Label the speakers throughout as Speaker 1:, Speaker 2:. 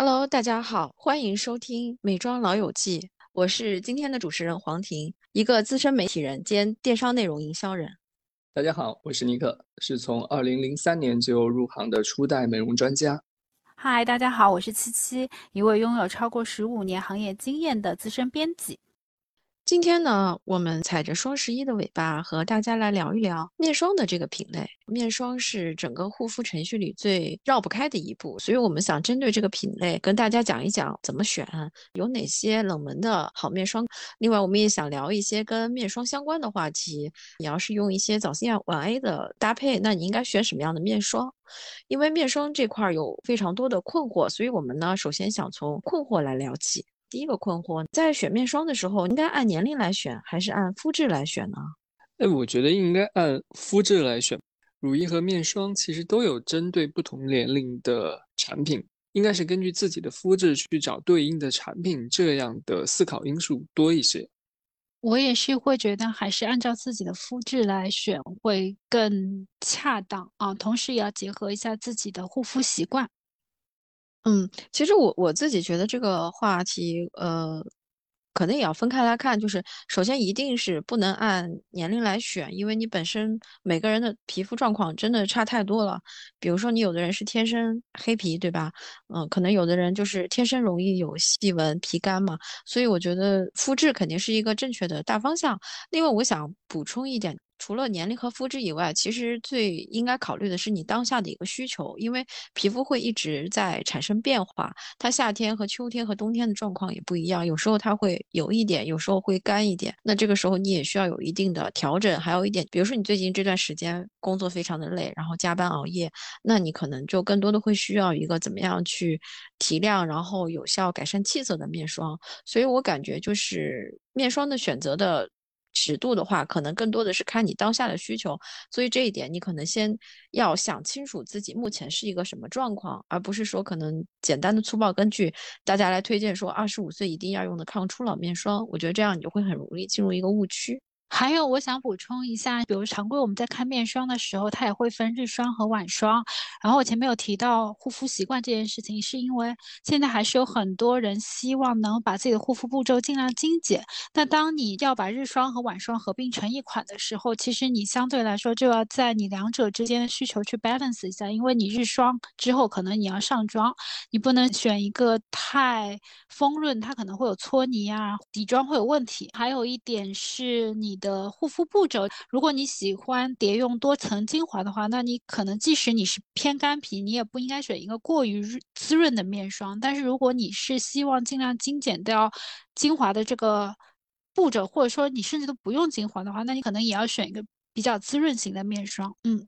Speaker 1: Hello，大家好，欢迎收听《美妆老友记》，我是今天的主持人黄婷，一个资深媒体人兼电商内容营销人。
Speaker 2: 大家好，我是尼克，是从二零零三年就入行的初代美容专家。
Speaker 3: 嗨，大家好，我是七七，一位拥有超过十五年行业经验的资深编辑。
Speaker 1: 今天呢，我们踩着双十一的尾巴，和大家来聊一聊面霜的这个品类。面霜是整个护肤程序里最绕不开的一步，所以我们想针对这个品类，跟大家讲一讲怎么选，有哪些冷门的好面霜。另外，我们也想聊一些跟面霜相关的话题。你要是用一些早 C 晚 A 的搭配，那你应该选什么样的面霜？因为面霜这块有非常多的困惑，所以我们呢，首先想从困惑来聊起。第一个困惑，在选面霜的时候，应该按年龄来选，还是按肤质来选呢？
Speaker 2: 哎，我觉得应该按肤质来选。乳液和面霜其实都有针对不同年龄的产品，应该是根据自己的肤质去找对应的产品，这样的思考因素多一些。
Speaker 3: 我也是会觉得，还是按照自己的肤质来选会更恰当啊，同时也要结合一下自己的护肤习惯。
Speaker 1: 嗯，其实我我自己觉得这个话题，呃，可能也要分开来看。就是首先一定是不能按年龄来选，因为你本身每个人的皮肤状况真的差太多了。比如说你有的人是天生黑皮，对吧？嗯，可能有的人就是天生容易有细纹、皮干嘛。所以我觉得肤质肯定是一个正确的大方向。另外，我想补充一点。除了年龄和肤质以外，其实最应该考虑的是你当下的一个需求，因为皮肤会一直在产生变化，它夏天和秋天和冬天的状况也不一样，有时候它会油一点，有时候会干一点，那这个时候你也需要有一定的调整。还有一点，比如说你最近这段时间工作非常的累，然后加班熬夜，那你可能就更多的会需要一个怎么样去提亮，然后有效改善气色的面霜。所以我感觉就是面霜的选择的。尺度的话，可能更多的是看你当下的需求，所以这一点你可能先要想清楚自己目前是一个什么状况，而不是说可能简单的粗暴根据大家来推荐说二十五岁一定要用的抗初老面霜，我觉得这样你就会很容易进入一个误区。
Speaker 3: 还有，我想补充一下，比如常规我们在看面霜的时候，它也会分日霜和晚霜。然后我前面有提到护肤习惯这件事情，是因为现在还是有很多人希望能把自己的护肤步骤尽量精简。那当你要把日霜和晚霜合并成一款的时候，其实你相对来说就要在你两者之间的需求去 balance 一下，因为你日霜之后可能你要上妆，你不能选一个太丰润，它可能会有搓泥啊，底妆会有问题。还有一点是你。的护肤步骤，如果你喜欢叠用多层精华的话，那你可能即使你是偏干皮，你也不应该选一个过于滋润的面霜。但是如果你是希望尽量精简掉精华的这个步骤，或者说你甚至都不用精华的话，那你可能也要选一个比较滋润型的面霜。嗯，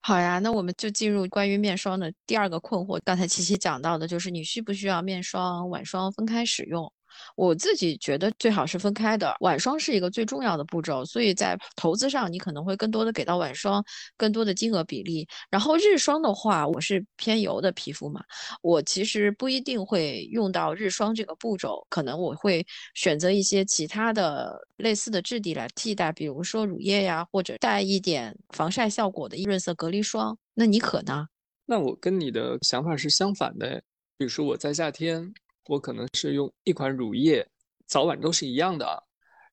Speaker 1: 好呀，那我们就进入关于面霜的第二个困惑。刚才琪琪讲到的就是你需不需要面霜、晚霜分开使用？我自己觉得最好是分开的，晚霜是一个最重要的步骤，所以在投资上你可能会更多的给到晚霜更多的金额比例。然后日霜的话，我是偏油的皮肤嘛，我其实不一定会用到日霜这个步骤，可能我会选择一些其他的类似的质地来替代，比如说乳液呀，或者带一点防晒效果的润色隔离霜。那你可呢？
Speaker 2: 那我跟你的想法是相反的，比如说我在夏天。我可能是用一款乳液，早晚都是一样的，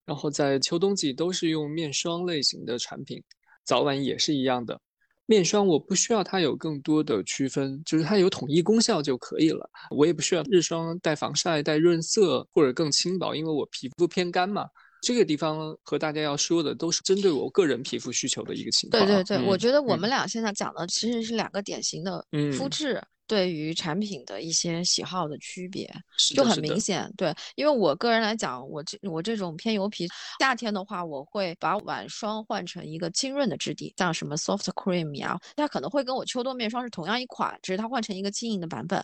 Speaker 2: 然后在秋冬季都是用面霜类型的产品，早晚也是一样的。面霜我不需要它有更多的区分，就是它有统一功效就可以了。我也不需要日霜带防晒、带润色或者更轻薄，因为我皮肤偏干嘛。这个地方和大家要说的都是针对我个人皮肤需求的一个情况。
Speaker 1: 对对对，我觉得我们俩现在讲的其实是两个典型的肤质。对于产品的一些喜好的区别就很明显，对，因为我个人来讲，我这我这种偏油皮，夏天的话，我会把晚霜换成一个清润的质地，像什么 soft cream 呀，它可能会跟我秋冬面霜是同样一款，只是它换成一个轻盈的版本。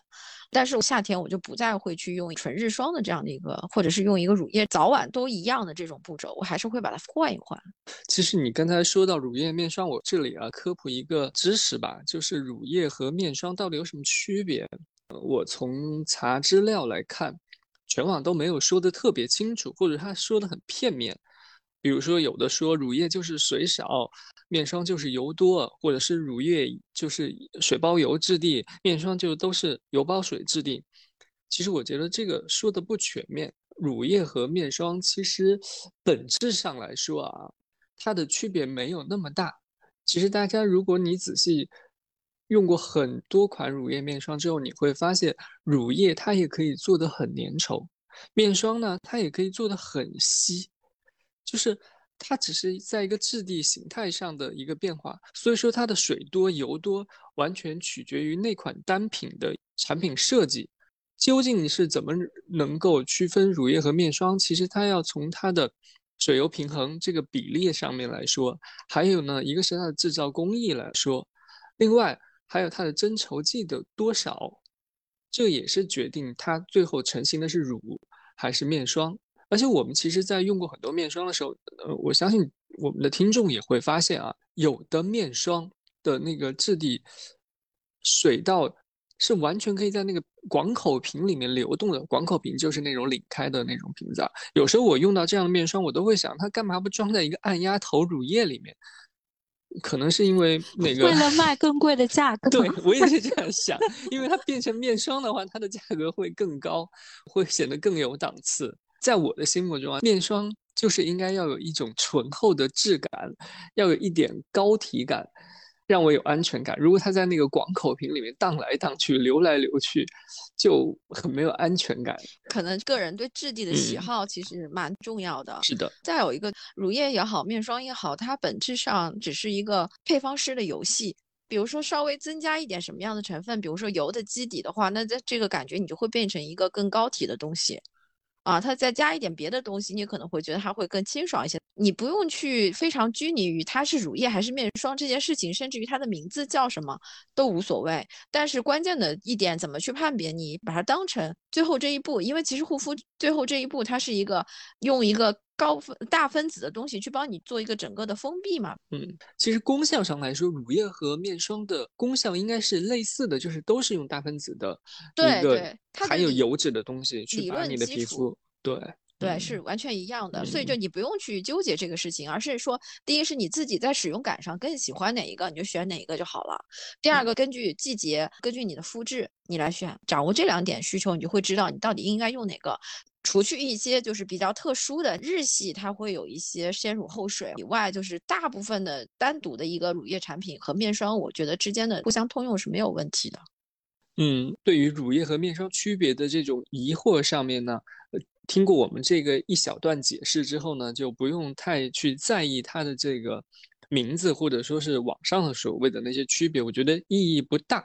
Speaker 1: 但是夏天我就不再会去用纯日霜的这样的一个，或者是用一个乳液早晚都一样的这种步骤，我还是会把它换一换。
Speaker 2: 其实你刚才说到乳液面霜，我这里啊科普一个知识吧，就是乳液和面霜到底有什么区别？我从查资料来看，全网都没有说的特别清楚，或者他说的很片面。比如说有的说乳液就是水少，面霜就是油多，或者是乳液就是水包油质地，面霜就都是油包水质地。其实我觉得这个说的不全面。乳液和面霜其实本质上来说啊，它的区别没有那么大。其实大家如果你仔细用过很多款乳液面霜之后，你会发现乳液它也可以做的很粘稠，面霜呢它也可以做的很稀，就是它只是在一个质地形态上的一个变化。所以说它的水多油多完全取决于那款单品的产品设计。究竟是怎么能够区分乳液和面霜？其实它要从它的水油平衡这个比例上面来说，还有呢，一个是它的制造工艺来说，另外还有它的增稠剂的多少，这也是决定它最后成型的是乳还是面霜。而且我们其实在用过很多面霜的时候，呃，我相信我们的听众也会发现啊，有的面霜的那个质地水到。是完全可以在那个广口瓶里面流动的，广口瓶就是那种拧开的那种瓶子。啊。有时候我用到这样的面霜，我都会想，它干嘛不装在一个按压头乳液里面？可能是因为那个
Speaker 3: 为了卖更贵的价格。
Speaker 2: 对我也是这样想，因为它变成面霜的话，它的价格会更高，会显得更有档次。在我的心目中啊，面霜就是应该要有一种醇厚的质感，要有一点膏体感。让我有安全感。如果它在那个广口瓶里面荡来荡去、流来流去，就很没有安全感。
Speaker 1: 可能个人对质地的喜好其实蛮重要的。
Speaker 2: 是的。
Speaker 1: 再有一个，乳液也好，面霜也好，它本质上只是一个配方师的游戏。比如说，稍微增加一点什么样的成分，比如说油的基底的话，那在这个感觉你就会变成一个更高体的东西。啊，它再加一点别的东西，你可能会觉得它会更清爽一些。你不用去非常拘泥于它是乳液还是面霜这件事情，甚至于它的名字叫什么都无所谓。但是关键的一点，怎么去判别？你把它当成最后这一步，因为其实护肤最后这一步，它是一个用一个高分大分子的东西去帮你做一个整个的封闭嘛。
Speaker 2: 嗯，其实功效上来说，乳液和面霜的功效应该是类似的，就是都是用大分子的
Speaker 1: 一个
Speaker 2: 含有油脂的东西去把你的皮肤。对
Speaker 1: 对，是完全一样的，所以就你不用去纠结这个事情，而是说，第一是你自己在使用感上更喜欢哪一个，你就选哪一个就好了。第二个，根据季节，根据你的肤质，你来选。掌握这两点需求，你就会知道你到底应该用哪个。除去一些就是比较特殊的日系，它会有一些先乳后水以外，就是大部分的单独的一个乳液产品和面霜，我觉得之间的互相通用是没有问题的。
Speaker 2: 嗯，对于乳液和面霜区别的这种疑惑上面呢？听过我们这个一小段解释之后呢，就不用太去在意它的这个名字，或者说是网上的所谓的那些区别，我觉得意义不大，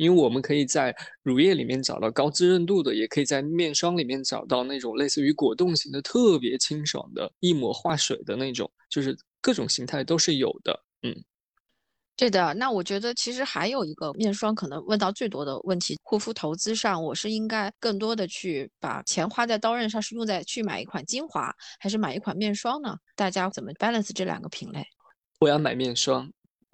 Speaker 2: 因为我们可以在乳液里面找到高滋润度的，也可以在面霜里面找到那种类似于果冻型的特别清爽的，一抹化水的那种，就是各种形态都是有的，嗯。
Speaker 1: 对的，那我觉得其实还有一个面霜可能问到最多的问题，护肤投资上，我是应该更多的去把钱花在刀刃上，是用在去买一款精华，还是买一款面霜呢？大家怎么 balance 这两个品类？
Speaker 2: 我要买面霜，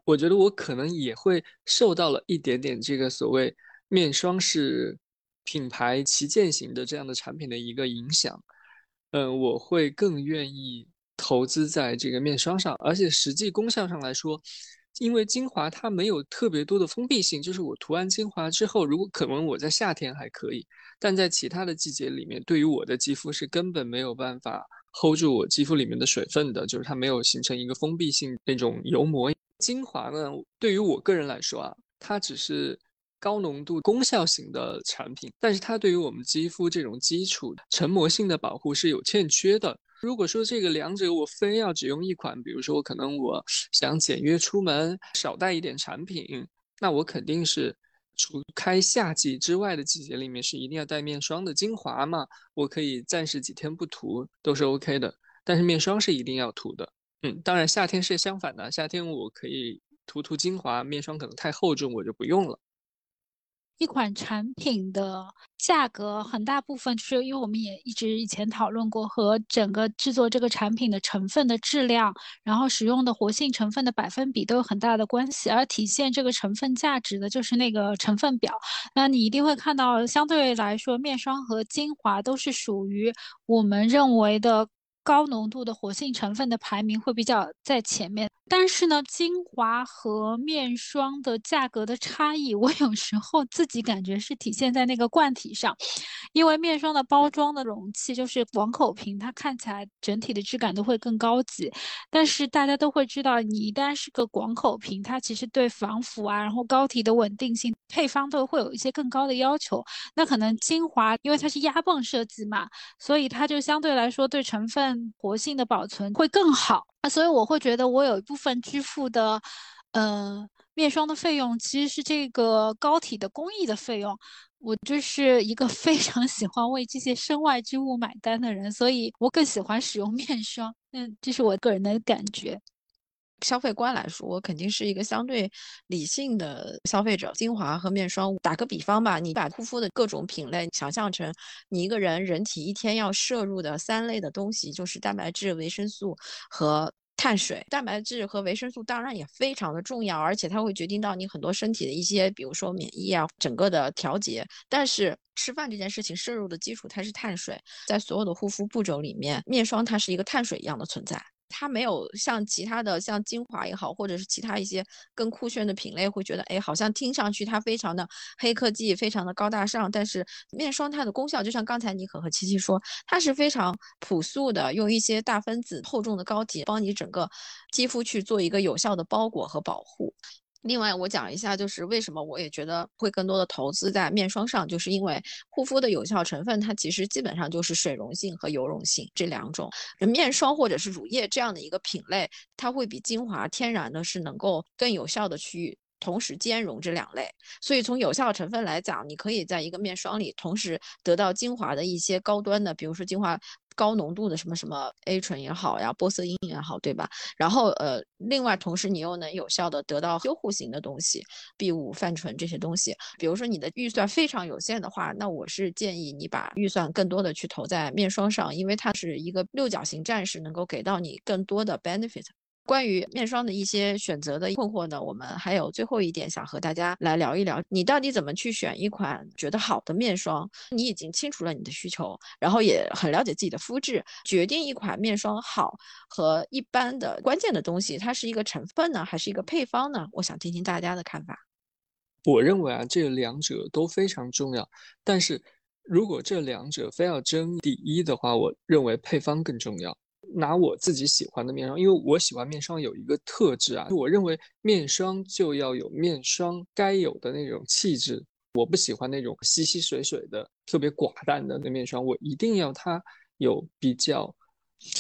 Speaker 2: 我觉得我可能也会受到了一点点这个所谓面霜是品牌旗舰型的这样的产品的一个影响，嗯，我会更愿意投资在这个面霜上，而且实际功效上来说。因为精华它没有特别多的封闭性，就是我涂完精华之后，如果可能我在夏天还可以，但在其他的季节里面，对于我的肌肤是根本没有办法 hold 住我肌肤里面的水分的，就是它没有形成一个封闭性那种油膜。精华呢，对于我个人来说啊，它只是高浓度功效型的产品，但是它对于我们肌肤这种基础成膜性的保护是有欠缺的。如果说这个两者我非要只用一款，比如说我可能我想简约出门，少带一点产品，那我肯定是除开夏季之外的季节里面是一定要带面霜的。精华嘛，我可以暂时几天不涂都是 OK 的，但是面霜是一定要涂的。当然夏天是相反的，夏天我可以涂涂精华，面霜可能太厚重，我就不用了。
Speaker 3: 一款产品的价格很大部分就是因为我们也一直以前讨论过，和整个制作这个产品的成分的质量，然后使用的活性成分的百分比都有很大的关系。而体现这个成分价值的就是那个成分表。那你一定会看到，相对来说，面霜和精华都是属于我们认为的高浓度的活性成分的排名会比较在前面。但是呢，精华和面霜的价格的差异，我有时候自己感觉是体现在那个罐体上，因为面霜的包装的容器就是广口瓶，它看起来整体的质感都会更高级。但是大家都会知道，你一旦是个广口瓶，它其实对防腐啊，然后膏体的稳定性、配方都会有一些更高的要求。那可能精华，因为它是压泵设计嘛，所以它就相对来说对成分活性的保存会更好。所以我会觉得，我有一部分支付的，呃，面霜的费用其实是这个膏体的工艺的费用。我就是一个 非常喜欢为这些身外之物买单的人，所以我更喜欢使用面霜。嗯，这是我个人的感觉。
Speaker 1: 消费观来说，我肯定是一个相对理性的消费者。精华和面霜，打个比方吧，你把护肤的各种品类想象成你一个人人体一天要摄入的三类的东西，就是蛋白质、维生素和碳水。蛋白质和维生素当然也非常的重要，而且它会决定到你很多身体的一些，比如说免疫啊，整个的调节。但是吃饭这件事情摄入的基础它是碳水，在所有的护肤步骤里面，面霜它是一个碳水一样的存在。它没有像其他的像精华也好，或者是其他一些更酷炫的品类，会觉得哎，好像听上去它非常的黑科技，非常的高大上。但是面霜它的功效，就像刚才妮可和七七说，它是非常朴素的，用一些大分子厚重的膏体，帮你整个肌肤去做一个有效的包裹和保护。另外，我讲一下，就是为什么我也觉得会更多的投资在面霜上，就是因为护肤的有效成分，它其实基本上就是水溶性和油溶性这两种。面霜或者是乳液这样的一个品类，它会比精华天然的是能够更有效的去同时兼容这两类。所以从有效成分来讲，你可以在一个面霜里同时得到精华的一些高端的，比如说精华。高浓度的什么什么 A 醇也好呀，玻色因也好，对吧？然后呃，另外同时你又能有效的得到修护型的东西，B 五泛醇这些东西。比如说你的预算非常有限的话，那我是建议你把预算更多的去投在面霜上，因为它是一个六角形战士，能够给到你更多的 benefit。关于面霜的一些选择的困惑呢，我们还有最后一点想和大家来聊一聊，你到底怎么去选一款觉得好的面霜？你已经清楚了你的需求，然后也很了解自己的肤质，决定一款面霜好和一般的关键的东西，它是一个成分呢，还是一个配方呢？我想听听大家的看法。
Speaker 2: 我认为啊，这两者都非常重要，但是如果这两者非要争第一的话，我认为配方更重要。拿我自己喜欢的面霜，因为我喜欢面霜有一个特质啊，我认为面霜就要有面霜该有的那种气质。我不喜欢那种稀稀水水的、特别寡淡的那面霜，我一定要它有比较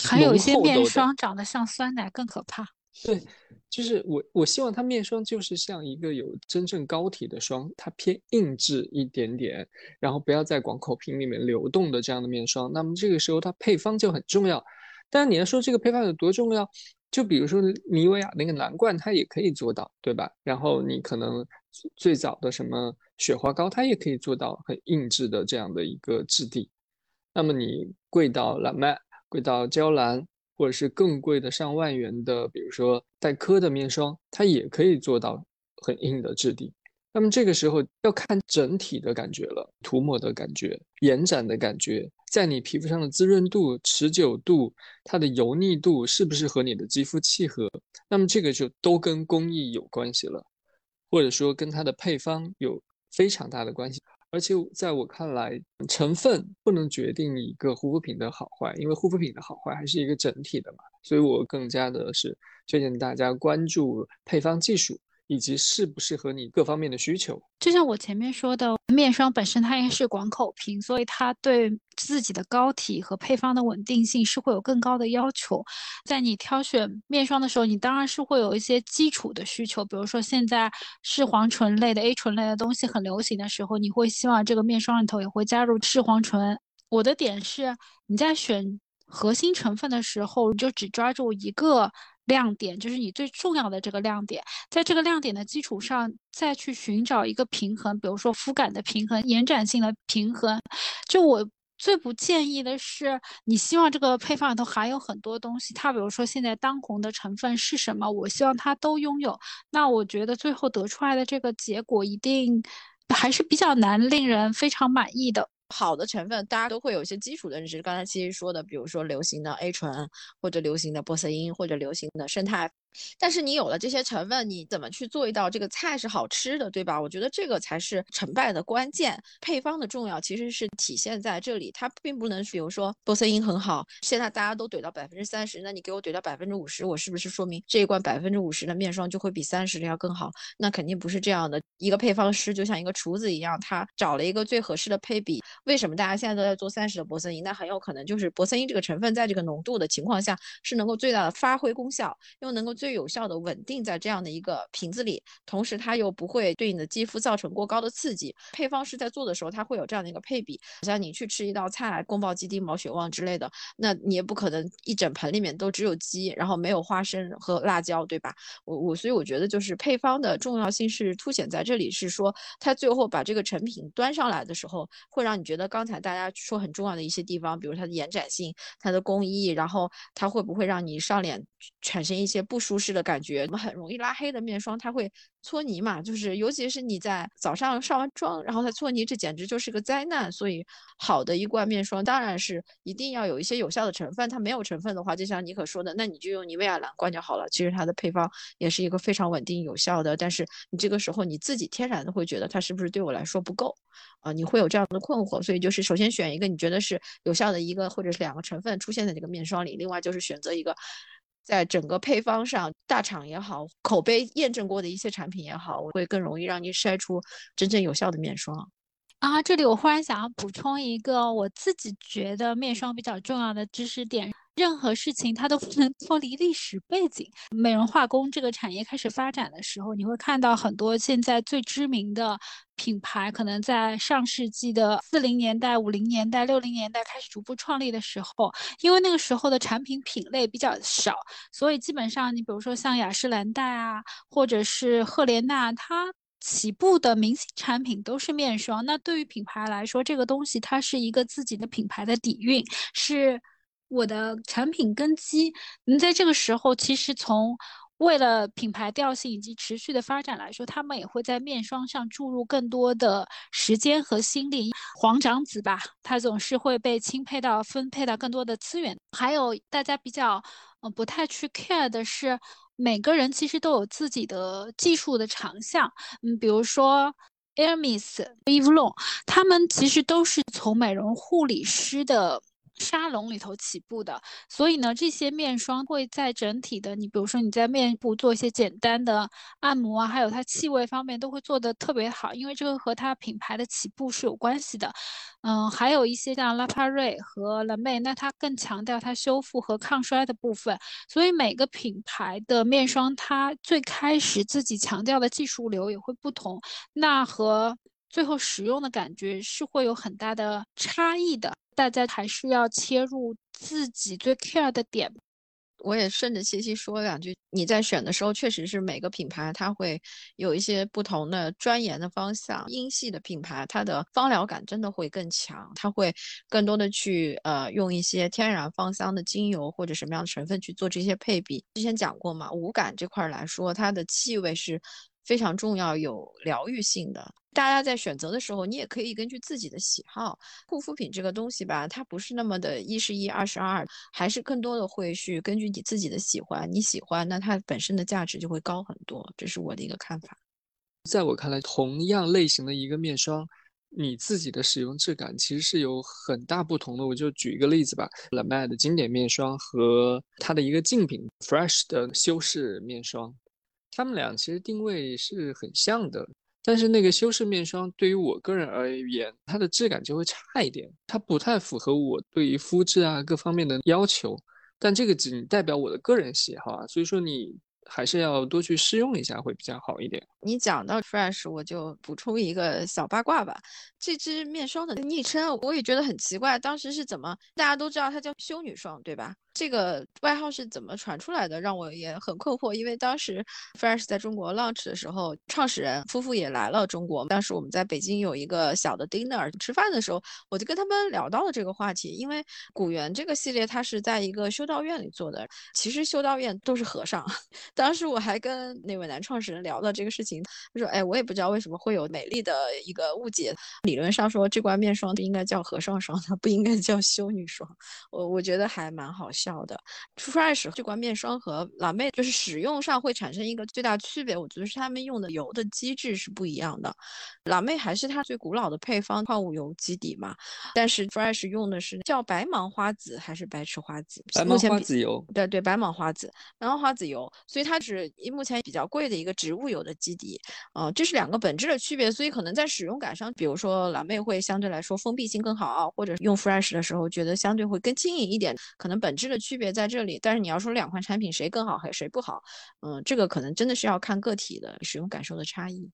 Speaker 3: 还有一些面霜长得像酸奶更可怕。
Speaker 2: 对，就是我我希望它面霜就是像一个有真正膏体的霜，它偏硬质一点点，然后不要在广口瓶里面流动的这样的面霜。那么这个时候它配方就很重要。但是你要说这个配方有多重要，就比如说妮维雅那个蓝罐，它也可以做到，对吧？然后你可能最早的什么雪花膏，它也可以做到很硬质的这样的一个质地。那么你贵到蓝麦，贵到娇兰，或者是更贵的上万元的，比如说黛珂的面霜，它也可以做到很硬的质地。那么这个时候要看整体的感觉了，涂抹的感觉、延展的感觉，在你皮肤上的滋润度、持久度、它的油腻度是不是和你的肌肤契合？那么这个就都跟工艺有关系了，或者说跟它的配方有非常大的关系。而且在我看来，成分不能决定一个护肤品的好坏，因为护肤品的好坏还是一个整体的嘛。所以我更加的是推荐大家关注配方技术。以及适不适合你各方面的需求，
Speaker 3: 就像我前面说的，面霜本身它应该是广口瓶，所以它对自己的膏体和配方的稳定性是会有更高的要求。在你挑选面霜的时候，你当然是会有一些基础的需求，比如说现在视黄醇类的 A 醇类的东西很流行的时候，你会希望这个面霜里头也会加入视黄醇。我的点是，你在选核心成分的时候，你就只抓住一个。亮点就是你最重要的这个亮点，在这个亮点的基础上，再去寻找一个平衡，比如说肤感的平衡、延展性的平衡。就我最不建议的是，你希望这个配方里头含有很多东西，它比如说现在当红的成分是什么，我希望它都拥有。那我觉得最后得出来的这个结果一定还是比较难令人非常满意的。
Speaker 1: 好的成分，大家都会有一些基础的认识。刚才其实说的，比如说流行的 A 醇，或者流行的玻色因，或者流行的生态，但是你有了这些成分，你怎么去做一道这个菜是好吃的，对吧？我觉得这个才是成败的关键。配方的重要其实是体现在这里，它并不能比如说玻色因很好，现在大家都怼到百分之三十，那你给我怼到百分之五十，我是不是说明这一罐百分之五十的面霜就会比三十的要更好？那肯定不是这样的。一个配方师就像一个厨子一样，他找了一个最合适的配比。为什么大家现在都在做三十的玻色因？那很有可能就是玻色因这个成分在这个浓度的情况下是能够最大的发挥功效，又能够最最有效的稳定在这样的一个瓶子里，同时它又不会对你的肌肤造成过高的刺激。配方师在做的时候，他会有这样的一个配比。像你去吃一道菜，宫保鸡丁、毛血旺之类的，那你也不可能一整盆里面都只有鸡，然后没有花生和辣椒，对吧？我我所以我觉得就是配方的重要性是凸显在这里，是说它最后把这个成品端上来的时候，会让你觉得刚才大家说很重要的一些地方，比如它的延展性、它的工艺，然后它会不会让你上脸产生一些不舒适的感觉？我们很容易拉黑的面霜，它会搓泥嘛，就是尤其是你在早上上完妆，然后它搓泥，这简直就是个灾难。所以好的一罐面霜当然是一定要有一些有效的成分，它没有成分的话，就像妮可说的，那你就用妮维雅蓝罐就好了。其实它的配方也是一个非常稳定有效的，但是你这个时候你自己天然的会觉得它是不是对我来说不够啊？你会有这样的困惑，所以就是首先选一个你觉得是有效的一个或者是两个成分出现在这个面霜里，另外就是选择一个在整个配方上大厂也好，口碑验证过的一些产品也好，会更容易让你筛出真正有效的面霜。
Speaker 3: 啊，这里我忽然想要补充一个我自己觉得面霜比较重要的知识点。任何事情它都不能脱离历史背景。美容化工这个产业开始发展的时候，你会看到很多现在最知名的品牌，可能在上世纪的四零年代、五零年代、六零年代开始逐步创立的时候，因为那个时候的产品品类比较少，所以基本上你比如说像雅诗兰黛啊，或者是赫莲娜，它起步的明星产品都是面霜。那对于品牌来说，这个东西它是一个自己的品牌的底蕴，是。我的产品根基，你在这个时候，其实从为了品牌调性以及持续的发展来说，他们也会在面霜上注入更多的时间和心力。黄长子吧，他总是会被钦佩到分配到更多的资源。还有大家比较嗯不太去 care 的是，每个人其实都有自己的技术的长项。嗯，比如说 Hermes、e v e l o n 他们其实都是从美容护理师的。沙龙里头起步的，所以呢，这些面霜会在整体的，你比如说你在面部做一些简单的按摩啊，还有它气味方面都会做得特别好，因为这个和它品牌的起步是有关系的。嗯，还有一些像拉帕瑞和蓝妹，那它更强调它修复和抗衰的部分，所以每个品牌的面霜它最开始自己强调的技术流也会不同，那和。最后使用的感觉是会有很大的差异的，大家还是要切入自己最 care 的点。
Speaker 1: 我也顺着七七说两句，你在选的时候，确实是每个品牌它会有一些不同的钻研的方向。英系的品牌，它的芳疗感真的会更强，它会更多的去呃用一些天然芳香的精油或者什么样的成分去做这些配比。之前讲过嘛，无感这块来说，它的气味是。非常重要，有疗愈性的。大家在选择的时候，你也可以根据自己的喜好。护肤品这个东西吧，它不是那么的一是一，二是二，还是更多的会去根据你自己的喜欢。你喜欢，那它本身的价值就会高很多。这是我的一个看法。
Speaker 2: 在我看来，同样类型的一个面霜，你自己的使用质感其实是有很大不同的。我就举一个例子吧，La Mer 的经典面霜和它的一个竞品 Fresh 的修饰面霜。他们俩其实定位是很像的，但是那个修饰面霜对于我个人而言，它的质感就会差一点，它不太符合我对于肤质啊各方面的要求。但这个仅代表我的个人喜好啊，所以说你还是要多去试用一下会比较好一点。
Speaker 1: 你讲到 Fresh，我就补充一个小八卦吧，这支面霜的昵称我也觉得很奇怪，当时是怎么大家都知道它叫修女霜，对吧？这个外号是怎么传出来的，让我也很困惑。因为当时 Fresh 在中国 launch 的时候，创始人夫妇也来了中国。当时我们在北京有一个小的 dinner 吃饭的时候，我就跟他们聊到了这个话题。因为古源这个系列它是在一个修道院里做的，其实修道院都是和尚。当时我还跟那位男创始人聊到这个事情，他说：“哎，我也不知道为什么会有美丽的一个误解。理论上说，这罐面霜应该叫和尚霜，它不应该叫修女霜。”我我觉得还蛮好笑。效的。Fresh 这款面霜和老妹就是使用上会产生一个最大区别，我觉得是他们用的油的机制是不一样的。老妹还是它最古老的配方，矿物油基底嘛，但是 Fresh 用的是叫白芒花籽还是白池花籽？
Speaker 2: 白芒花籽油。
Speaker 1: 对对，白芒花籽，白芒花籽油，所以它是目前比较贵的一个植物油的基底。啊，这是两个本质的区别，所以可能在使用感上，比如说老妹会相对来说封闭性更好，或者用 Fresh 的时候觉得相对会更轻盈一点，可能本质的区别在这里。但是你要说两款产品谁更好还谁不好，嗯，这个可能真的是要看个体的使用感受的差异。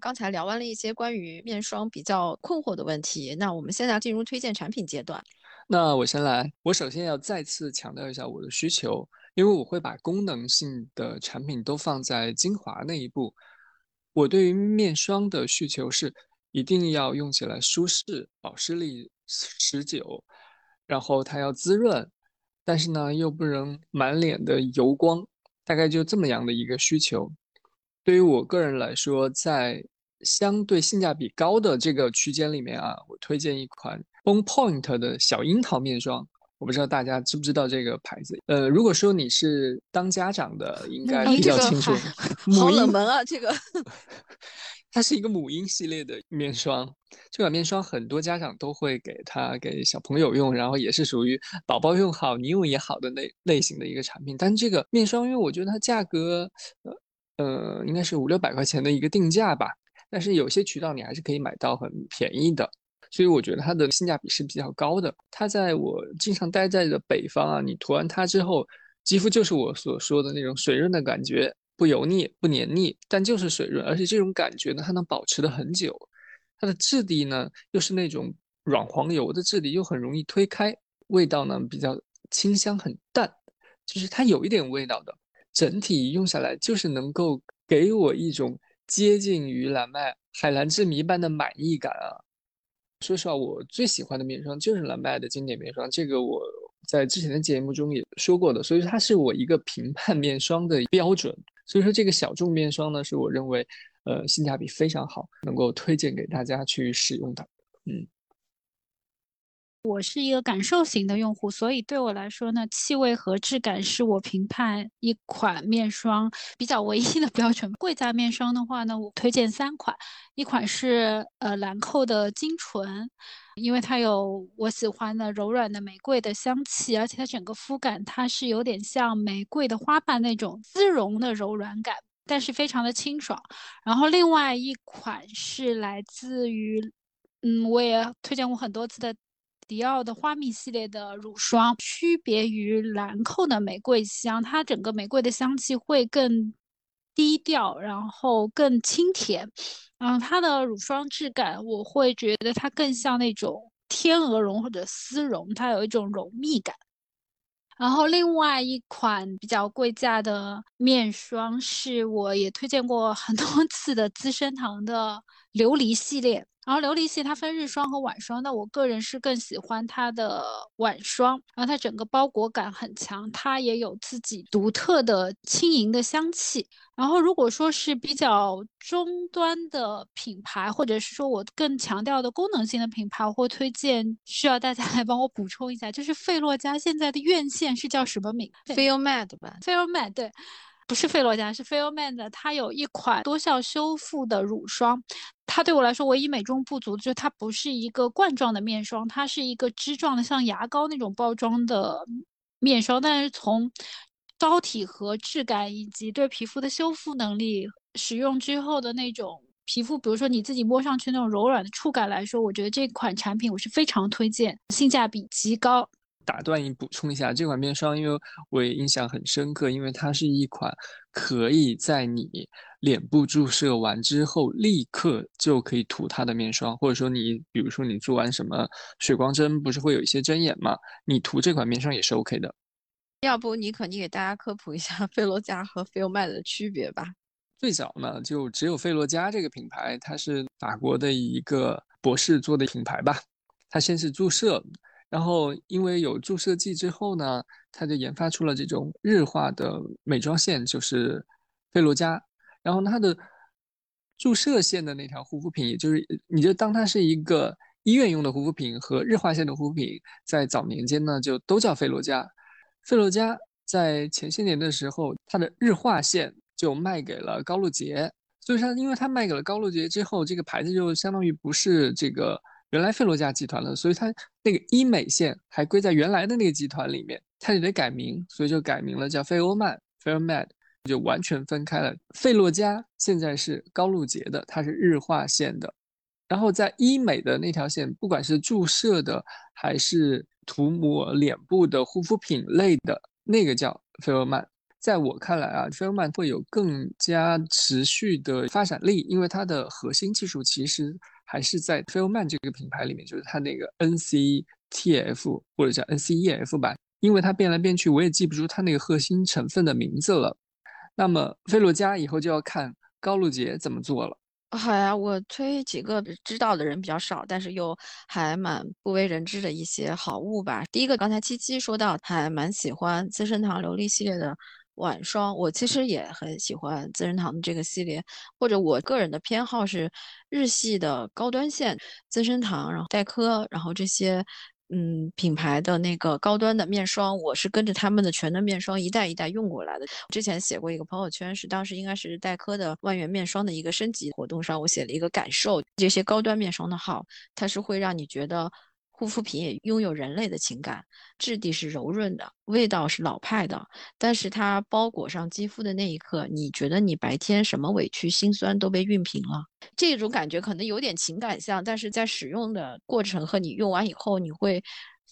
Speaker 1: 刚才聊完了一些关于面霜比较困惑的问题，那我们现在进入推荐产品阶段。
Speaker 2: 那我先来，我首先要再次强调一下我的需求，因为我会把功能性的产品都放在精华那一步。我对于面霜的需求是一定要用起来舒适、保湿力持久，然后它要滋润，但是呢又不能满脸的油光，大概就这么样的一个需求。对于我个人来说，在相对性价比高的这个区间里面啊，我推荐一款 Bonpoint 的小樱桃面霜。我不知道大家知不知道这个牌子？呃，如果说你是当家长的，应该比较清楚。
Speaker 1: 好冷门啊，这个。
Speaker 2: 它是一个母婴系列的面霜，这款面霜很多家长都会给它给小朋友用，然后也是属于宝宝用好、你用也好的类类型的一个产品。但这个面霜，因为我觉得它价格，呃呃，应该是五六百块钱的一个定价吧，但是有些渠道你还是可以买到很便宜的。所以我觉得它的性价比是比较高的。它在我经常待在的北方啊，你涂完它之后，肌肤就是我所说的那种水润的感觉，不油腻、不黏腻，但就是水润，而且这种感觉呢，它能保持的很久。它的质地呢，又是那种软黄油的质地，又很容易推开，味道呢比较清香很淡，就是它有一点味道的。整体用下来就是能够给我一种接近于蓝麦海蓝之谜般的满意感啊。说实话，我最喜欢的面霜就是蓝白的经典面霜，这个我在之前的节目中也说过的，所以它是我一个评判面霜的标准。所以说这个小众面霜呢，是我认为呃性价比非常好，能够推荐给大家去使用的。嗯。
Speaker 3: 我是一个感受型的用户，所以对我来说呢，气味和质感是我评判一款面霜比较唯一的标准。贵价面霜的话呢，我推荐三款，一款是呃兰蔻的精纯，因为它有我喜欢的柔软的玫瑰的香气，而且它整个肤感它是有点像玫瑰的花瓣那种丝绒的柔软感，但是非常的清爽。然后另外一款是来自于，嗯，我也推荐过很多次的。迪奥的花蜜系列的乳霜，区别于兰蔻的玫瑰香，它整个玫瑰的香气会更低调，然后更清甜。嗯，它的乳霜质感，我会觉得它更像那种天鹅绒或者丝绒，它有一种柔密感。然后另外一款比较贵价的面霜，是我也推荐过很多次的资生堂的琉璃系列。然后琉璃系它分日霜和晚霜，那我个人是更喜欢它的晚霜。然后它整个包裹感很强，它也有自己独特的轻盈的香气。然后如果说是比较中端的品牌，或者是说我更强调的功能性的品牌，我会推荐需要大家来帮我补充一下，就是费洛嘉现在的院线是叫什么名
Speaker 1: f e e l Mad 吧
Speaker 3: f e e l Mad 对。不是费洛嘉，是 f e e l Man 的。它有一款多效修复的乳霜，它对我来说唯一美中不足就是它不是一个罐状的面霜，它是一个支状的，像牙膏那种包装的面霜。但是从膏体和质感以及对皮肤的修复能力，使用之后的那种皮肤，比如说你自己摸上去那种柔软的触感来说，我觉得这款产品我是非常推荐，性价比极高。
Speaker 2: 打断你补充一下，这款面霜因为我也印象很深刻，因为它是一款可以在你脸部注射完之后立刻就可以涂它的面霜，或者说你比如说你做完什么水光针，不是会有一些针眼吗？你涂这款面霜也是 OK 的。
Speaker 1: 要不你可你给大家科普一下菲洛嘉和菲欧曼的区别吧？
Speaker 2: 最早呢，就只有菲洛嘉这个品牌，它是法国的一个博士做的品牌吧，它先是注射。然后，因为有注射剂之后呢，他就研发出了这种日化的美妆线，就是菲洛嘉。然后它的注射线的那条护肤品，也就是你就当它是一个医院用的护肤品和日化线的护肤品，在早年间呢就都叫菲洛嘉。菲洛嘉在前些年的时候，它的日化线就卖给了高露洁，所以它因为它卖给了高露洁之后，这个牌子就相当于不是这个原来菲洛嘉集团了，所以它那个医美线还归在原来的那个集团里面，它就得改名，所以就改名了叫菲欧曼 （Fairmed），就完全分开了。菲洛嘉现在是高露洁的，它是日化线的，然后在医美的那条线，不管是注射的还是涂抹脸部的护肤品类的那个叫菲欧曼，在我看来啊，菲欧曼会有更加持续的发展力，因为它的核心技术其实还是在菲欧曼这个品牌里面，就是它那个 NCTF 或者叫 NCEF 吧，因为它变来变去，我也记不住它那个核心成分的名字了。那么菲洛嘉以后就要看高露洁怎么做了。
Speaker 1: 好呀，我推几个知道的人比较少，但是又还蛮不为人知的一些好物吧。第一个，刚才七七说到，还蛮喜欢资生堂琉璃系列的晚霜，我其实也很喜欢资生堂的这个系列，或者我个人的偏好是日系的高端线，资生堂，然后黛珂，然后这些。嗯，品牌的那个高端的面霜，我是跟着他们的全能面霜一代一代用过来的。之前写过一个朋友圈，是当时应该是黛珂的万元面霜的一个升级活动上，我写了一个感受，这些高端面霜的好，它是会让你觉得。护肤品也拥有人类的情感，质地是柔润的，味道是老派的，但是它包裹上肌肤的那一刻，你觉得你白天什么委屈心酸都被熨平了。这种感觉可能有点情感像，但是在使用的过程和你用完以后，你会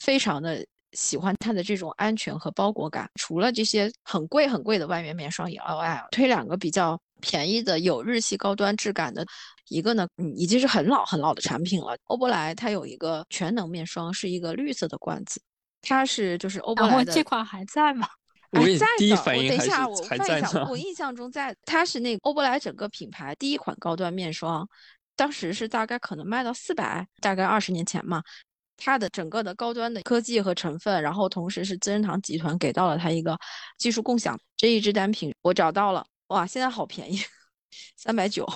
Speaker 1: 非常的喜欢它的这种安全和包裹感。除了这些很贵很贵的万元面霜以外，推两个比较便宜的有日系高端质感的。一个呢，嗯，已经是很老很老的产品了。欧珀莱它有一个全能面霜，是一个绿色的罐子，它是就是欧珀莱的。
Speaker 3: 这款还在吗？
Speaker 2: 还在
Speaker 1: 的。
Speaker 2: 我
Speaker 1: 等一下，我
Speaker 2: 问
Speaker 1: 一下，我印象中在，它是那个欧珀莱整个品牌第一款高端面霜，当时是大概可能卖到四百，大概二十年前嘛。它的整个的高端的科技和成分，然后同时是资生堂集团给到了它一个技术共享。这一支单品我找到了，哇，现在好便宜，三百九。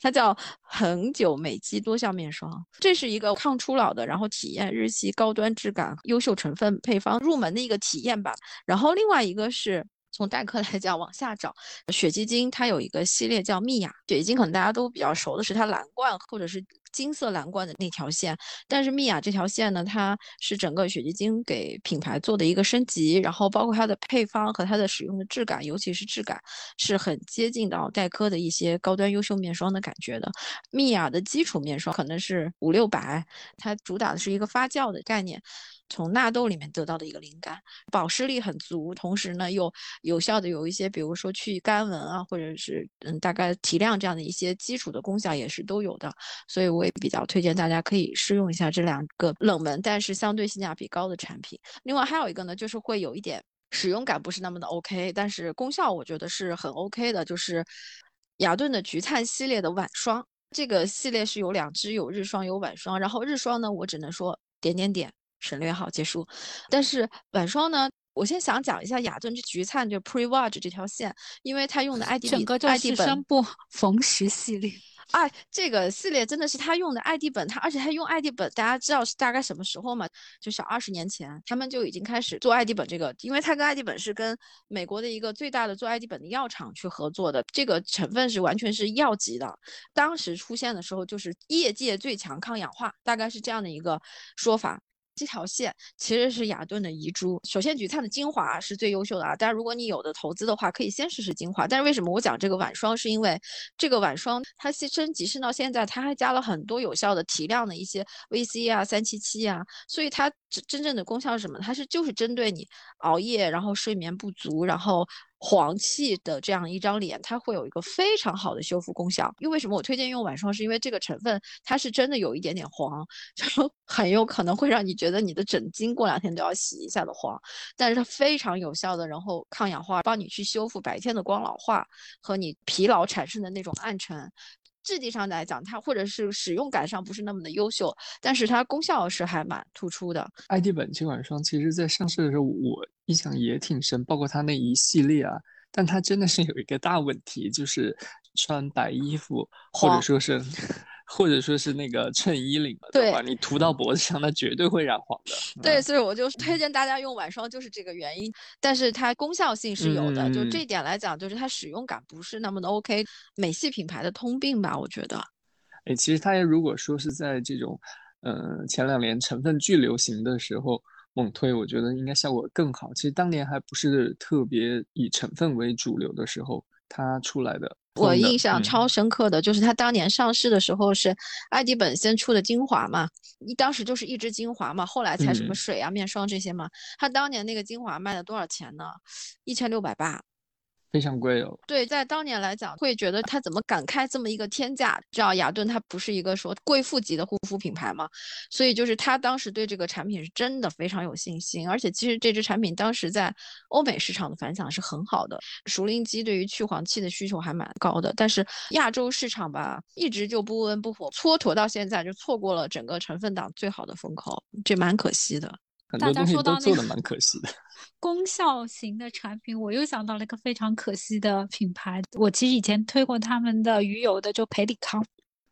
Speaker 1: 它叫恒久美肌多效面霜，这是一个抗初老的，然后体验日系高端质感、优秀成分配方入门的一个体验版。然后另外一个是从黛珂来讲往下找，雪肌精它有一个系列叫蜜雅，雪肌精可能大家都比较熟的是它蓝罐或者是。金色蓝罐的那条线，但是蜜雅这条线呢，它是整个雪肌精给品牌做的一个升级，然后包括它的配方和它的使用的质感，尤其是质感是很接近到黛珂的一些高端优秀面霜的感觉的。蜜雅的基础面霜可能是五六百，它主打的是一个发酵的概念。从纳豆里面得到的一个灵感，保湿力很足，同时呢又有效的有一些，比如说去干纹啊，或者是嗯大概提亮这样的一些基础的功效也是都有的，所以我也比较推荐大家可以试用一下这两个冷门但是相对性价比高的产品。另外还有一个呢，就是会有一点使用感不是那么的 OK，但是功效我觉得是很 OK 的，就是雅顿的橘灿系列的晚霜，这个系列是有两支，有日霜有晚霜，然后日霜呢我只能说点点点。省略号结束，但是晚霜呢？我先想讲一下雅顿这橘灿就 Pre Watch 这条线，因为它用的 ID
Speaker 3: 整个就是生不逢时系列。
Speaker 1: 哎，这个系列真的是他用的 ID 本，他而且他用 ID 本，大家知道是大概什么时候吗？就是二十年前，他们就已经开始做 ID 本这个，因为他跟 ID 本是跟美国的一个最大的做 ID 本的药厂去合作的，这个成分是完全是药级的。当时出现的时候就是业界最强抗氧化，大概是这样的一个说法。这条线其实是雅顿的遗珠。首先，橘灿的精华是最优秀的啊。但如果你有的投资的话，可以先试试精华。但是为什么我讲这个晚霜？是因为这个晚霜它升级升到现在，它还加了很多有效的提亮的一些 VC 啊、三七七啊，所以它真真正的功效是什么？它是就是针对你熬夜，然后睡眠不足，然后。黄气的这样一张脸，它会有一个非常好的修复功效。因为什么？我推荐用晚霜，是因为这个成分它是真的有一点点黄，就很有可能会让你觉得你的枕巾过两天都要洗一下的黄。但是它非常有效的，然后抗氧化，帮你去修复白天的光老化和你疲劳产生的那种暗沉。质地上来讲，它或者是使用感上不是那么的优秀，但是它功效是还蛮突出的。
Speaker 2: 艾迪本这款霜，其实在上市的时候我印象也挺深，包括它那一系列啊，但它真的是有一个大问题，就是穿白衣服或者说是或者说是那个衬衣领了的话，你涂到脖子上，那绝对会染黄的。
Speaker 1: 对，所以我就推荐大家用晚霜，就是这个原因。但是它功效性是有的，就这一点来讲，就是它使用感不是那么的 OK。美系品牌的通病吧，我觉得。
Speaker 2: 哎，其实它如果说是在这种，呃，前两年成分巨流行的时候猛推，我觉得应该效果更好。其实当年还不是特别以成分为主流的时候，它出来的。
Speaker 1: 我印象超深刻的就是它当年上市的时候是爱迪本先出的精华嘛，一当时就是一支精华嘛，后来才什么水啊、面霜这些嘛。它当年那个精华卖了多少钱呢？一千六百八。
Speaker 2: 非常贵哦。
Speaker 1: 对，在当年来讲，会觉得他怎么敢开这么一个天价？知道雅顿它不是一个说贵妇级的护肤品牌嘛，所以就是他当时对这个产品是真的非常有信心。而且其实这支产品当时在欧美市场的反响是很好的，熟龄肌对于去黄气的需求还蛮高的。但是亚洲市场吧，一直就不温不火，蹉跎到现在就错过了整个成分党最好的风口，这蛮可惜的。
Speaker 2: 很多东西都做的蛮可惜的。
Speaker 3: 功效型的产品，我又想到了一个非常可惜的品牌。我其实以前推过他们的鱼油的，就培里康。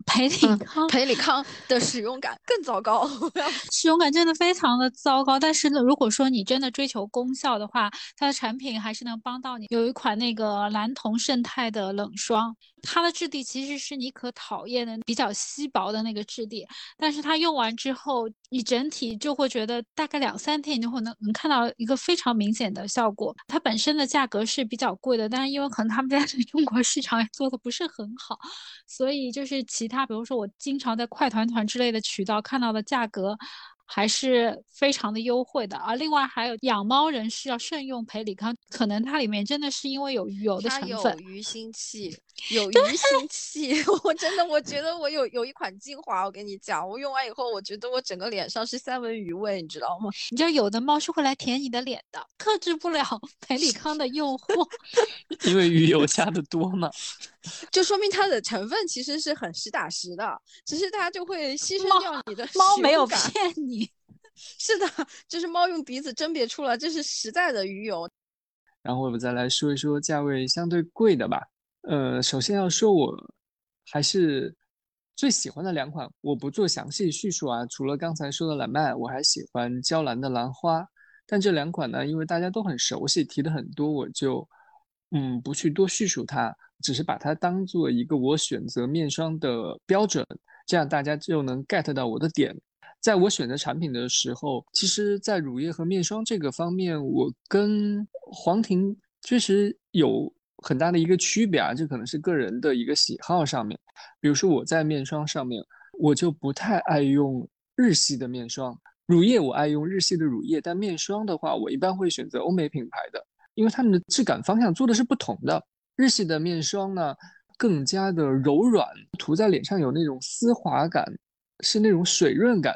Speaker 3: 培里康，
Speaker 1: 培里康的使用感更糟糕，
Speaker 3: 使用感真的非常的糟糕。但是呢，如果说你真的追求功效的话，它的产品还是能帮到你。有一款那个蓝铜胜肽的冷霜，它的质地其实是你可讨厌的比较稀薄的那个质地，但是它用完之后，你整体就会觉得大概两三天你就会能能看到一个非常明显的效果。它本身的价格是比较贵的，但是因为可能他们家在 中国市场也做的不是很好，所以就是其他。比如说，我经常在快团团之类的渠道看到的价格。还是非常的优惠的啊！另外还有养猫人士要慎用培里康，可能它里面真的是因为有鱼油的成分，
Speaker 1: 有鱼腥气，有鱼腥气。我真的，我觉得我有有一款精华，我跟你讲，我用完以后，我觉得我整个脸上是三文鱼味，你知道吗？
Speaker 3: 你知道有的猫是会来舔你的脸的，克制不了培里康的诱惑，
Speaker 2: 因为鱼油加的多嘛，
Speaker 1: 就说明它的成分其实是很实打实的，只是它就会牺牲掉你的
Speaker 3: 猫没有骗你。
Speaker 1: 是的，就是猫用鼻子甄别出了，这是实在的鱼油。
Speaker 2: 然后我们再来说一说价位相对贵的吧。呃，首先要说，我还是最喜欢的两款，我不做详细叙述啊。除了刚才说的蓝麦，我还喜欢娇兰的兰花。但这两款呢，因为大家都很熟悉，提的很多，我就嗯不去多叙述它，只是把它当做一个我选择面霜的标准，这样大家就能 get 到我的点。在我选择产品的时候，其实，在乳液和面霜这个方面，我跟黄婷确实有很大的一个区别啊，这可能是个人的一个喜好上面。比如说我在面霜上面，我就不太爱用日系的面霜，乳液我爱用日系的乳液，但面霜的话，我一般会选择欧美品牌的，因为它们的质感方向做的是不同的。日系的面霜呢，更加的柔软，涂在脸上有那种丝滑感，是那种水润感。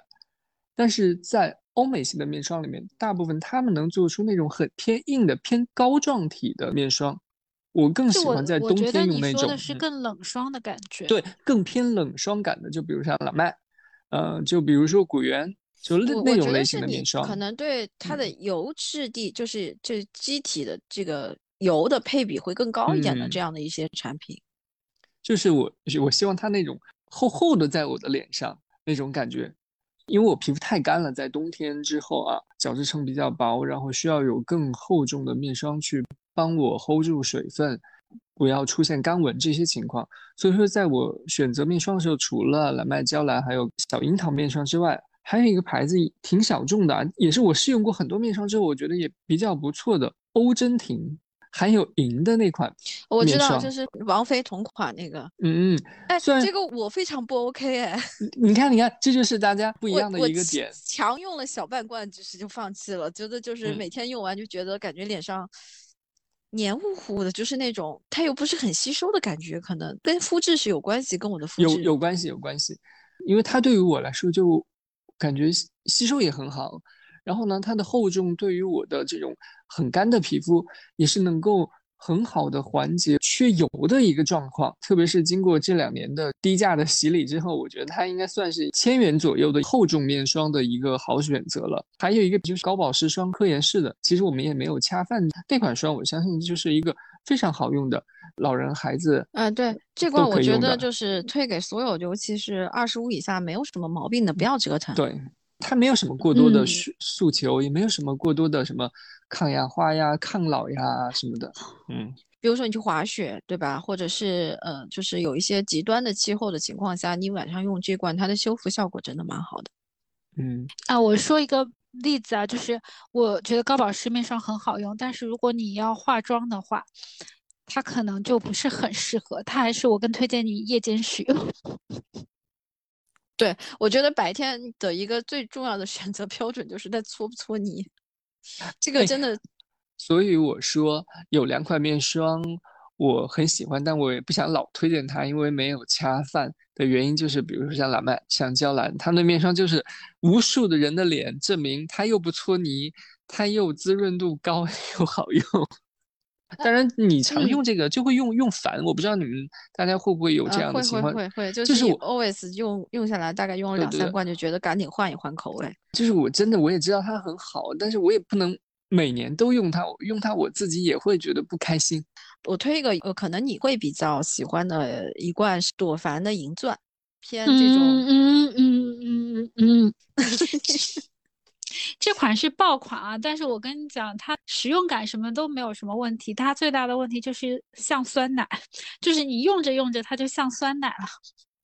Speaker 2: 但是在欧美系的面霜里面，大部分他们能做出那种很偏硬的、偏膏状体的面霜。我更喜欢在冬天用那种。说
Speaker 3: 的是更冷霜的感觉。
Speaker 2: 对，更偏冷霜感的，就比如像朗麦，呃，就比如说古源，就那那种类型的面霜。
Speaker 1: 可能对它的油质地，就是这机体的这个油的配比会更高一点的这样的一些产品。
Speaker 2: 就是我，我希望它那种厚厚的在我的脸上那种感觉。因为我皮肤太干了，在冬天之后啊，角质层比较薄，然后需要有更厚重的面霜去帮我 hold 住水分，不要出现干纹这些情况。所以说，在我选择面霜的时候，除了蓝麦娇兰还有小樱桃面霜之外，还有一个牌子挺小众的，也是我试用过很多面霜之后，我觉得也比较不错的欧珍婷。含有银的那款，
Speaker 1: 我知道，就是王菲同款那个。
Speaker 2: 嗯嗯，
Speaker 1: 哎，这个我非常不 OK 哎。
Speaker 2: 你看，你看，这就是大家不一样的一个点。
Speaker 1: 强用了小半罐，就是就放弃了，觉得就是每天用完就觉得感觉脸上黏糊糊的，就是那种它又不是很吸收的感觉，可能跟肤质是有关系，跟我的肤
Speaker 2: 质有有关系，有关系。因为它对于我来说就感觉吸收也很好。然后呢，它的厚重对于我的这种很干的皮肤也是能够很好的缓解缺油的一个状况。特别是经过这两年的低价的洗礼之后，我觉得它应该算是千元左右的厚重面霜的一个好选择了。还有一个就是高保湿霜，科颜氏的，其实我们也没有恰饭那款霜，我相信就是一个非常好用的，老人孩子
Speaker 1: 嗯，对，这罐我觉得就是推给所有，尤其是二十五以下没有什么毛病的，不要折腾。
Speaker 2: 对，它没有什么过多的诉诉求，也没有什么过多的什么抗氧化呀、抗老呀什么的。嗯，
Speaker 1: 比如说你去滑雪，对吧？或者是呃，就是有一些极端的气候的情况下，你晚上用这罐，它的修复效果真的蛮好的。
Speaker 2: 嗯
Speaker 3: 啊，我说一个例子啊，就是我觉得高保湿面霜很好用，但是如果你要化妆的话，它可能就不是很适合。它还是我更推荐你夜间使用。
Speaker 1: 对，我觉得白天的一个最重要的选择标准就是在搓不搓泥，这个真的。
Speaker 2: 所以我说有两款面霜。我很喜欢，但我也不想老推荐它，因为没有恰饭的原因就是，比如说像蓝麦、像娇兰，它的面霜就是无数的人的脸证明它又不搓泥，它又滋润度高 又好用。当然，你常用这个就会用用烦，我不知道你们大家会不会有这样的情况？
Speaker 1: 会会会，就是我 always 用用下来，大概用了两三罐就觉得赶紧换一换口味。
Speaker 2: 就是我真的我也知道它很好，但是我也不能每年都用它，用它我自己也会觉得不开心。
Speaker 1: 我推一个，呃，可能你会比较喜欢的一罐是朵梵的银钻，偏这种，
Speaker 3: 嗯嗯嗯嗯嗯，这款是爆款啊！但是我跟你讲，它使用感什么都没有什么问题，它最大的问题就是像酸奶，就是你用着用着它就像酸奶了。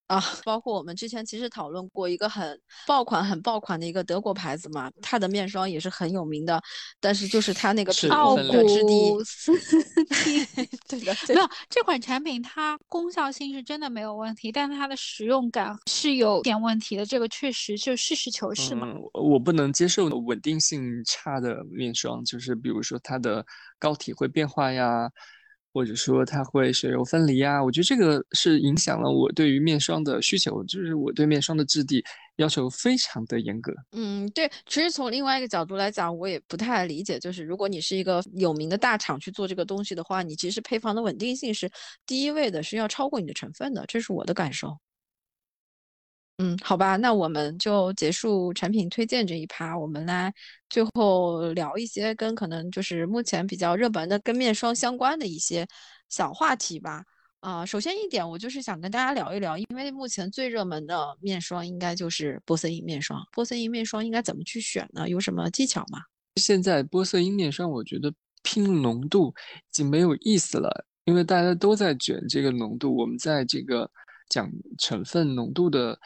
Speaker 1: 啊，包括我们之前其实讨论过一个很爆款、很爆款的一个德国牌子嘛，它的面霜也是很有名的，但是就是它那个
Speaker 3: 奥
Speaker 1: 古
Speaker 3: 斯
Speaker 1: 蒂，对的，
Speaker 3: 没有这款产品它功效性是真的没有问题，但是它的使用感是有点问题的，这个确实就实事求是嘛。
Speaker 2: 我不能接受稳定性差的面霜，就是比如说它的膏体会变化呀。或者说它会水油分离啊，我觉得这个是影响了我对于面霜的需求，就是我对面霜的质地要求非常的严格。
Speaker 1: 嗯，对，其实从另外一个角度来讲，我也不太理解，就是如果你是一个有名的大厂去做这个东西的话，你其实配方的稳定性是第一位的，是要超过你的成分的，这是我的感受。嗯，好吧，那我们就结束产品推荐这一趴，我们来最后聊一些跟可能就是目前比较热门的跟面霜相关的一些小话题吧。啊，首先一点，我就是想跟大家聊一聊，因为目前最热门的面霜应该就是玻色因面霜。玻色因面霜应该怎么去选呢？有什么技巧吗？
Speaker 2: 现在玻色因面霜，我觉得拼浓度已经没有意思了，因为大家都在卷这个浓度。我们在这个讲成分浓度的。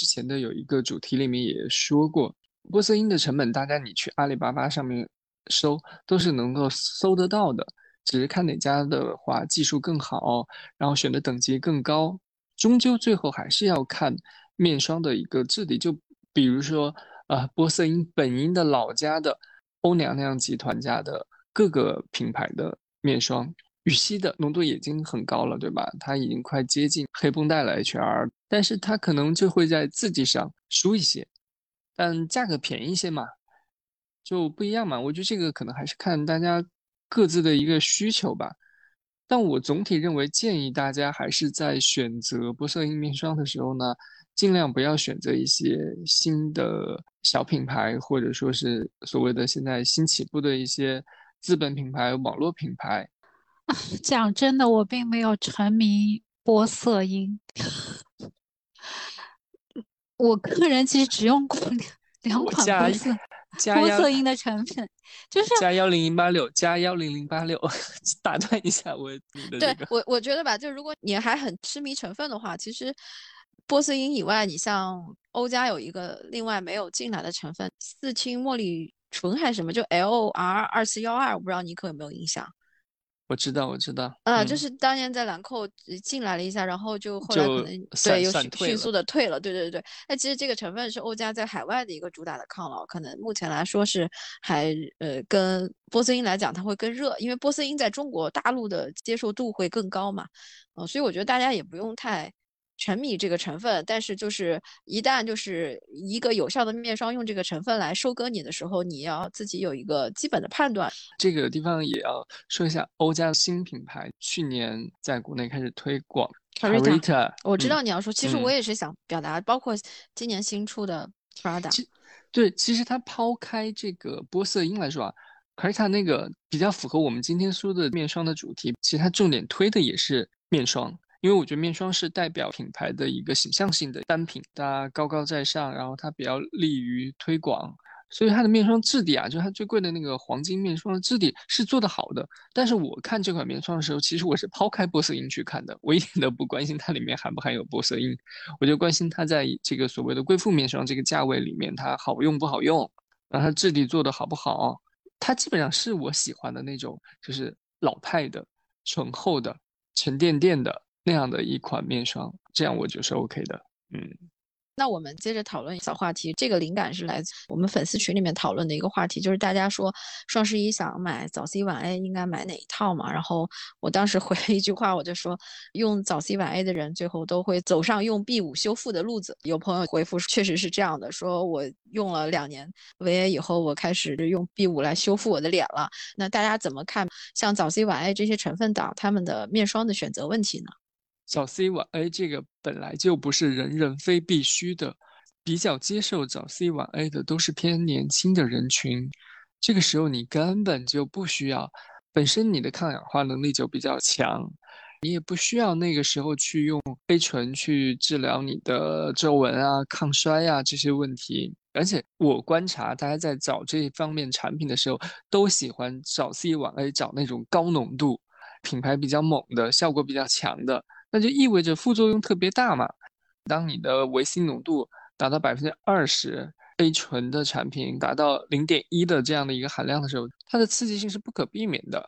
Speaker 2: 之前的有一个主题里面也说过，玻色因的成本，大家你去阿里巴巴上面搜都是能够搜得到的，只是看哪家的话技术更好，然后选的等级更高，终究最后还是要看面霜的一个质地。就比如说，呃，玻色因本因的老家的欧娘娘集团家的各个品牌的面霜。羽西的浓度已经很高了，对吧？它已经快接近黑绷带了 HR，但是它可能就会在字迹上输一些，但价格便宜一些嘛，就不一样嘛。我觉得这个可能还是看大家各自的一个需求吧。但我总体认为，建议大家还是在选择玻色因面霜的时候呢，尽量不要选择一些新的小品牌，或者说是所谓的现在新起步的一些资本品牌、网络品牌。
Speaker 3: 讲真的，我并没有沉迷玻色因。我个人其实只用过两款玻色玻色因的成分，就是
Speaker 2: 加幺零零八六加幺零零八六。打断一下我
Speaker 1: 对我我觉得吧，就如果你还很痴迷成分的话，其实玻色因以外，你像欧家有一个另外没有进来的成分，四氢茉莉醇还是什么，就 L R 二四幺二，我不知道你可有没有印象。
Speaker 2: 我知道，我知道，
Speaker 1: 啊，就是当年在兰蔻进来了一下，然后就后来可能对又迅速的退了，对对对对。那其实这个成分是欧家在海外的一个主打的抗老，可能目前来说是还呃跟玻色因来讲它会更热，因为玻色因在中国大陆的接受度会更高嘛，呃，所以我觉得大家也不用太。沉迷这个成分，但是就是一旦就是一个有效的面霜用这个成分来收割你的时候，你要自己有一个基本的判断。
Speaker 2: 这个地方也要说一下欧家新品牌，去年在国内开始推广。Carita，
Speaker 1: 我知道你要说，其实我也是想表达，包括今年新出的 Prada。
Speaker 2: 对，其实它抛开这个玻色因来说啊，可是它那个比较符合我们今天说的面霜的主题，其实它重点推的也是面霜，因为我觉得面霜是代表品牌的一个形象性的单品，它高高在上，然后它比较利于推广。所以它的面霜质地啊，就是它最贵的那个黄金面霜的质地是做得好的。但是我看这款面霜的时候，其实我是抛开玻色因去看的，我一点都不关心它里面含不含有玻色因，我就关心它在这个所谓的贵妇面霜这个价位里面，它好用不好用，然后它质地做的好不好。它基本上是我喜欢的那种，就是老派的、醇厚的、沉甸甸的那样的一款面霜，这样我就是 OK 的，嗯。
Speaker 1: 那我们接着讨论小话题，这个灵感是来自我们粉丝群里面讨论的一个话题，就是大家说双十一想买早 C 晚 A 应该买哪一套嘛？然后我当时回了一句话，我就说用早 C 晚 A 的人最后都会走上用 B 五修复的路子。有朋友回复确实是这样的，说我用了两年维 A 以后，我开始用 B 五来修复我的脸了。那大家怎么看像早 C 晚 A 这些成分党他们的面霜的选择问题呢？
Speaker 2: 早 C 晚 A 这个本来就不是人人非必须的，比较接受早 C 晚 A 的都是偏年轻的人群。这个时候你根本就不需要，本身你的抗氧化能力就比较强，你也不需要那个时候去用 A 醇去治疗你的皱纹啊、抗衰啊这些问题。而且我观察大家在找这方面产品的时候，都喜欢找 C 晚 A 找那种高浓度、品牌比较猛的、效果比较强的。那就意味着副作用特别大嘛。当你的维 C 浓度达到百分之二十，A 醇的产品达到零点一的这样的一个含量的时候，它的刺激性是不可避免的。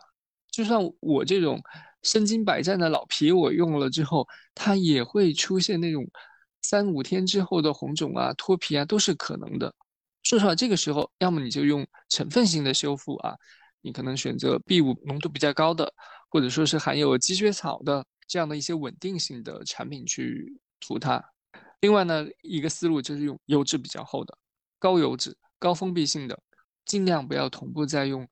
Speaker 2: 就算我这种身经百战的老皮，我用了之后，它也会出现那种三五天之后的红肿啊、脱皮啊，都是可能的。说实话，这个时候要么你就用成分性的修复啊，你可能选择 B 五浓度比较高的，或者说是含有积雪草的。这样的一些稳定性的产品去涂它。另外呢，一个思路就是用油脂比较厚的、高油脂、高封闭性的，尽量不要同步再用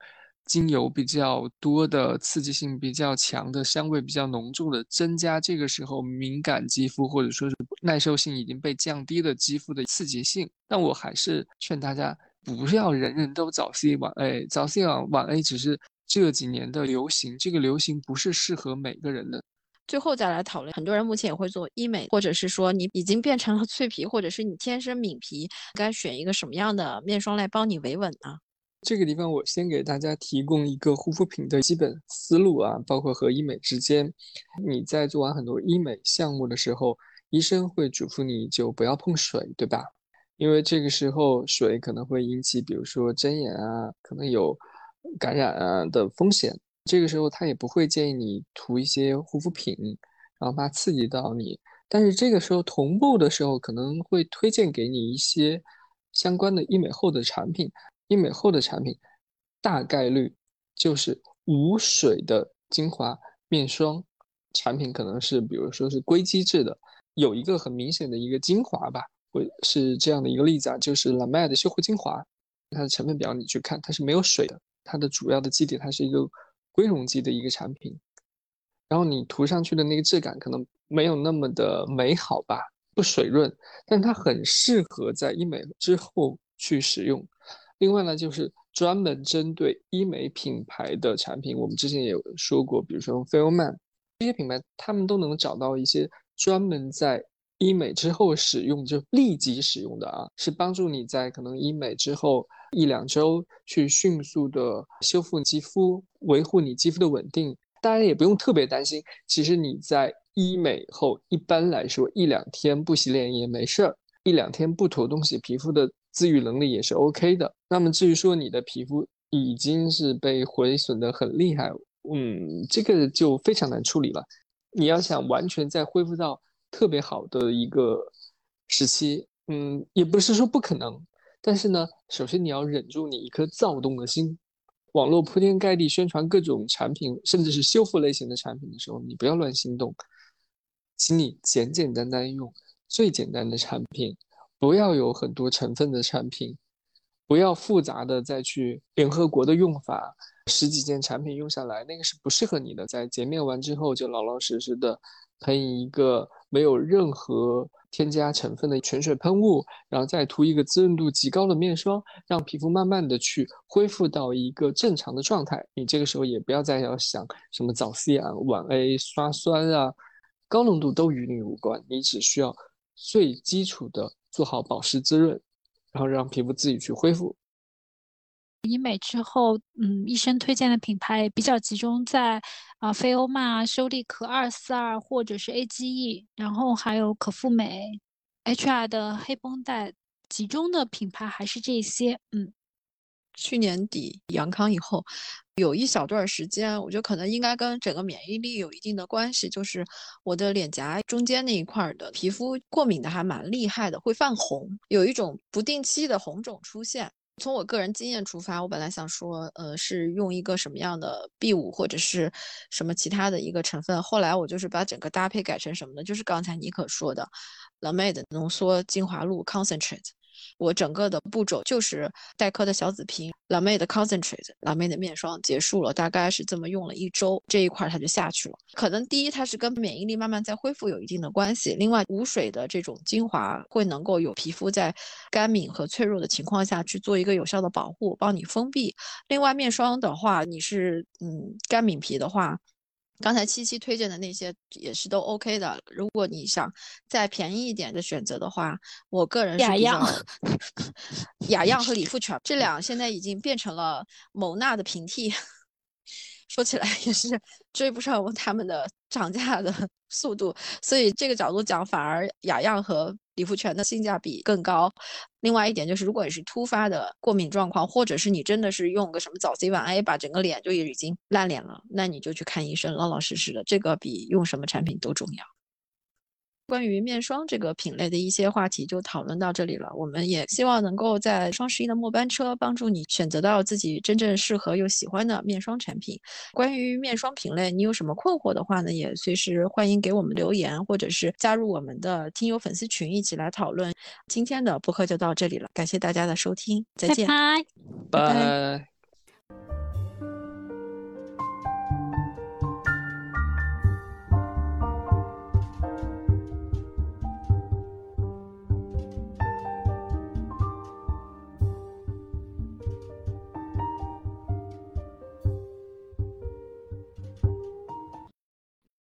Speaker 2: 精油比较多的、刺激性比较强的、香味比较浓重的，增加这个时候敏感肌肤或者说是耐受性已经被降低的肌肤的刺激性。但我还是劝大家不要人人都早 C 晚 A，早 C 晚晚 A 只是这几年的流行，这个流行不是适合每个人的。
Speaker 1: 最后再来讨论，很多人目前也会做医美，或者是说你已经变成了脆皮，或者是你天生敏皮，该选一个什么样的面霜来帮你维稳呢？
Speaker 2: 这个地方我先给大家提供一个护肤品的基本思路啊，包括和医美之间，你在做完很多医美项目的时候，医生会嘱咐你就不要碰水，对吧？因为这个时候水可能会引起，比如说针眼啊，可能有感染啊的风险。这个时候他也不会建议你涂一些护肤品，然后怕刺激到你。但是这个时候同步的时候，可能会推荐给你一些相关的医美后的产品。医美后的产品大概率就是无水的精华面霜产品，可能是比如说是硅基质的，有一个很明显的一个精华吧，会是这样的一个例子啊，就是 La Mer 的修护精华，它的成分表你去看，它是没有水的，它的主要的基底它是一个。硅溶剂的一个产品，然后你涂上去的那个质感可能没有那么的美好吧，不水润，但它很适合在医美之后去使用。另外呢，就是专门针对医美品牌的产品，我们之前也有说过，比如说 f i l m a n 这些品牌，他们都能找到一些专门在医美之后使用，就立即使用的啊，是帮助你在可能医美之后。一两周去迅速的修复肌肤，维护你肌肤的稳定。大家也不用特别担心，其实你在医美后，一般来说一两天不洗脸也没事儿，一两天不涂东西，皮肤的自愈能力也是 OK 的。那么至于说你的皮肤已经是被毁损的很厉害，嗯，这个就非常难处理了。你要想完全再恢复到特别好的一个时期，嗯，也不是说不可能。但是呢，首先你要忍住你一颗躁动的心。网络铺天盖地宣传各种产品，甚至是修复类型的产品的时候，你不要乱心动。请你简简单单用最简单的产品，不要有很多成分的产品，不要复杂的再去联合国的用法，十几件产品用下来，那个是不适合你的。在洁面完之后，就老老实实的喷一个没有任何添加成分的泉水喷雾，然后再涂一个滋润度极高的面霜，让皮肤慢慢的去恢复到一个正常的状态。你这个时候也不要再要想什么早 C 啊、晚 A、刷酸啊，高浓度都与你无关，你只需要最基础的做好保湿滋润，然后让皮肤自己去恢复。
Speaker 3: 医美之后，嗯，医生推荐的品牌比较集中在啊，菲欧曼啊、修丽可二四二或者是 AGE，然后还有可复美、HR 的黑绷带，集中的品牌还是这些。嗯，
Speaker 1: 去年底阳康以后，有一小段时间，我觉得可能应该跟整个免疫力有一定的关系，就是我的脸颊中间那一块的皮肤过敏的还蛮厉害的，会泛红，有一种不定期的红肿出现。从我个人经验出发，我本来想说，呃，是用一个什么样的 B 五或者是什么其他的一个成分。后来我就是把整个搭配改成什么呢？就是刚才妮可说的 La Mer 的浓缩精华露 Concentrate。我整个的步骤就是黛珂的小紫瓶、La Me 的 Concentrate、La Me 的面霜结束了，大概是这么用了一周，这一块它就下去了。可能第一它是跟免疫力慢慢在恢复有一定的关系，另外无水的这种精华会能够有皮肤在干敏和脆弱的情况下去做一个有效的保护，帮你封闭。另外面霜的话，你是嗯干敏皮的话。刚才七七推荐的那些也是都 OK 的。如果你想再便宜一点的选择的话，我个人是
Speaker 3: 雅漾、
Speaker 1: 雅漾和理肤泉这两现在已经变成了某娜的平替。说起来也是追不上他们的涨价的速度，所以这个角度讲，反而雅漾和理肤泉的性价比更高。另外一点就是，如果你是突发的过敏状况，或者是你真的是用个什么早 C 晚 A 把整个脸就已经烂脸了，那你就去看医生，老老实实的，这个比用什么产品都重要。关于面霜这个品类的一些话题就讨论到这里了。我们也希望能够在双十一的末班车帮助你选择到自己真正适合又喜欢的面霜产品。关于面霜品类，你有什么困惑的话呢？也随时欢迎给我们留言，或者是加入我们的听友粉丝群一起来讨论。今天的播客就到这里了，感谢大家的收听，再见，
Speaker 3: 拜
Speaker 2: 拜。